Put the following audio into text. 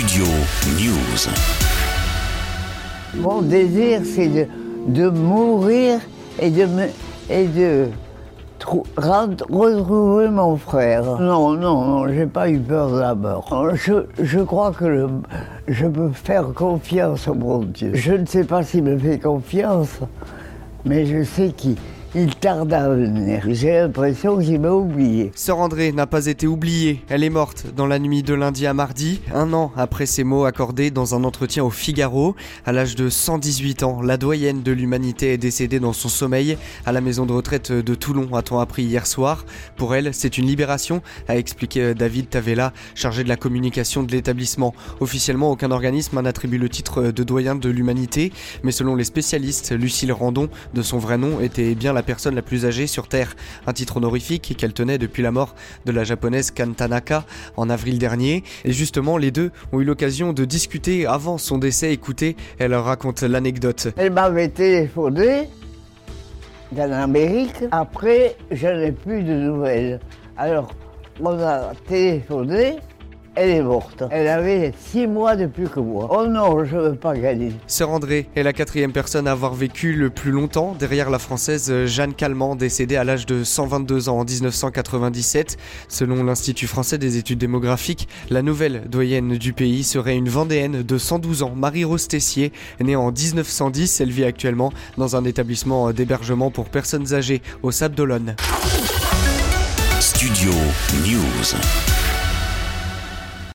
Studio News. Mon désir, c'est de, de mourir et de, me, et de retrouver mon frère. Non, non, non, j'ai pas eu peur de la mort. Je, je crois que je peux faire confiance au bon Dieu. Je ne sais pas s'il me fait confiance, mais je sais qu'il il tarde à venir. J'ai l'impression qu'il m'a oublié. Sœur André n'a pas été oubliée. Elle est morte dans la nuit de lundi à mardi, un an après ses mots accordés dans un entretien au Figaro. À l'âge de 118 ans, la doyenne de l'humanité est décédée dans son sommeil à la maison de retraite de Toulon, a-t-on appris hier soir. Pour elle, c'est une libération, a expliqué David Tavella, chargé de la communication de l'établissement. Officiellement, aucun organisme n'attribue le titre de doyen de l'humanité, mais selon les spécialistes, Lucille Randon, de son vrai nom, était bien la personne la plus âgée sur Terre. Un titre honorifique qu'elle tenait depuis la mort de la japonaise Kan Tanaka en avril dernier. Et justement, les deux ont eu l'occasion de discuter avant son décès. Écoutez, elle raconte l'anecdote. Elle m'avait téléphoné d'Amérique. Après, je n'ai plus de nouvelles. Alors, on a téléphoné. Elle est morte. Elle avait six mois de plus que moi. Oh non, je ne veux pas gagner. Sœur André est la quatrième personne à avoir vécu le plus longtemps derrière la française Jeanne Calment, décédée à l'âge de 122 ans en 1997. Selon l'Institut français des études démographiques, la nouvelle doyenne du pays serait une Vendéenne de 112 ans, Marie-Rose Tessier, née en 1910. Elle vit actuellement dans un établissement d'hébergement pour personnes âgées au Sable d'Olonne. Studio News.